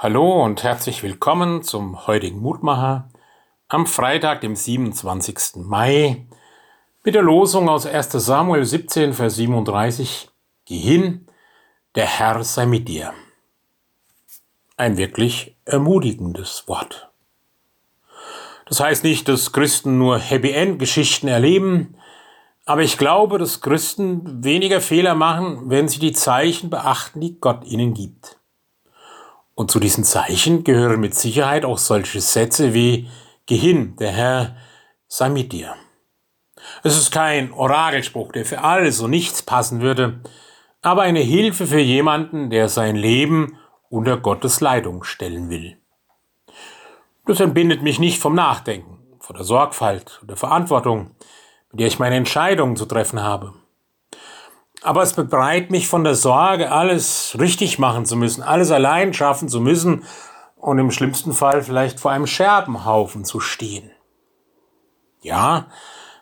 Hallo und herzlich willkommen zum heutigen Mutmacher am Freitag, dem 27. Mai, mit der Losung aus 1 Samuel 17, Vers 37. Geh hin, der Herr sei mit dir. Ein wirklich ermutigendes Wort. Das heißt nicht, dass Christen nur Happy End Geschichten erleben, aber ich glaube, dass Christen weniger Fehler machen, wenn sie die Zeichen beachten, die Gott ihnen gibt. Und zu diesen Zeichen gehören mit Sicherheit auch solche Sätze wie Geh hin, der Herr sei mit dir. Es ist kein Orakelspruch, der für alles und nichts passen würde, aber eine Hilfe für jemanden, der sein Leben unter Gottes Leitung stellen will. Das entbindet mich nicht vom Nachdenken, von der Sorgfalt und der Verantwortung, mit der ich meine Entscheidungen zu treffen habe. Aber es befreit mich von der Sorge, alles richtig machen zu müssen, alles allein schaffen zu müssen und im schlimmsten Fall vielleicht vor einem Scherbenhaufen zu stehen. Ja,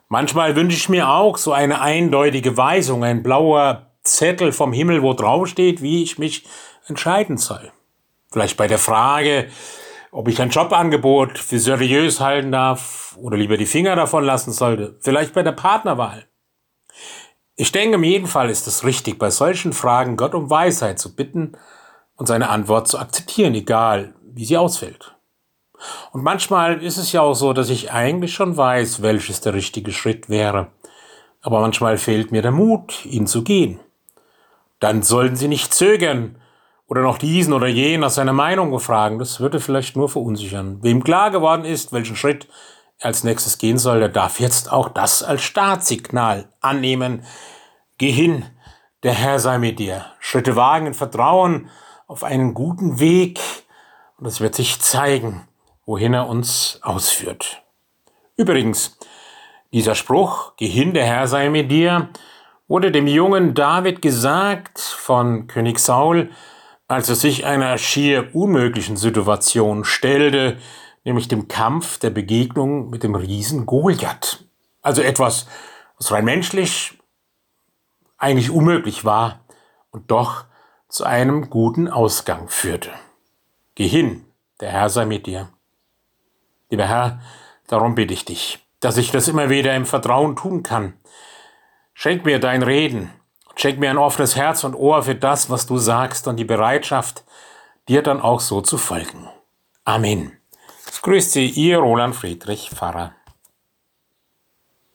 manchmal wünsche ich mir auch so eine eindeutige Weisung, ein blauer Zettel vom Himmel, wo drauf steht, wie ich mich entscheiden soll. Vielleicht bei der Frage, ob ich ein Jobangebot für seriös halten darf oder lieber die Finger davon lassen sollte. Vielleicht bei der Partnerwahl. Ich denke, im jeden Fall ist es richtig, bei solchen Fragen Gott um Weisheit zu bitten und seine Antwort zu akzeptieren, egal wie sie ausfällt. Und manchmal ist es ja auch so, dass ich eigentlich schon weiß, welches der richtige Schritt wäre. Aber manchmal fehlt mir der Mut, ihn zu gehen. Dann sollten Sie nicht zögern oder noch diesen oder jenen nach seiner Meinung befragen. Das würde vielleicht nur verunsichern. Wem klar geworden ist, welchen Schritt als nächstes gehen soll, der darf jetzt auch das als Startsignal annehmen. Geh hin, der Herr sei mit dir. Schritte wagen in Vertrauen auf einen guten Weg und es wird sich zeigen, wohin er uns ausführt. Übrigens, dieser Spruch, Geh hin, der Herr sei mit dir, wurde dem jungen David gesagt von König Saul, als er sich einer schier unmöglichen Situation stellte, nämlich dem Kampf der Begegnung mit dem Riesen Goliath. Also etwas, was rein menschlich eigentlich unmöglich war und doch zu einem guten Ausgang führte. Geh hin, der Herr sei mit dir. Lieber Herr, darum bitte ich dich, dass ich das immer wieder im Vertrauen tun kann. Schenk mir dein Reden, schenk mir ein offenes Herz und Ohr für das, was du sagst und die Bereitschaft, dir dann auch so zu folgen. Amen. Grüß Sie, Ihr Roland Friedrich Pfarrer.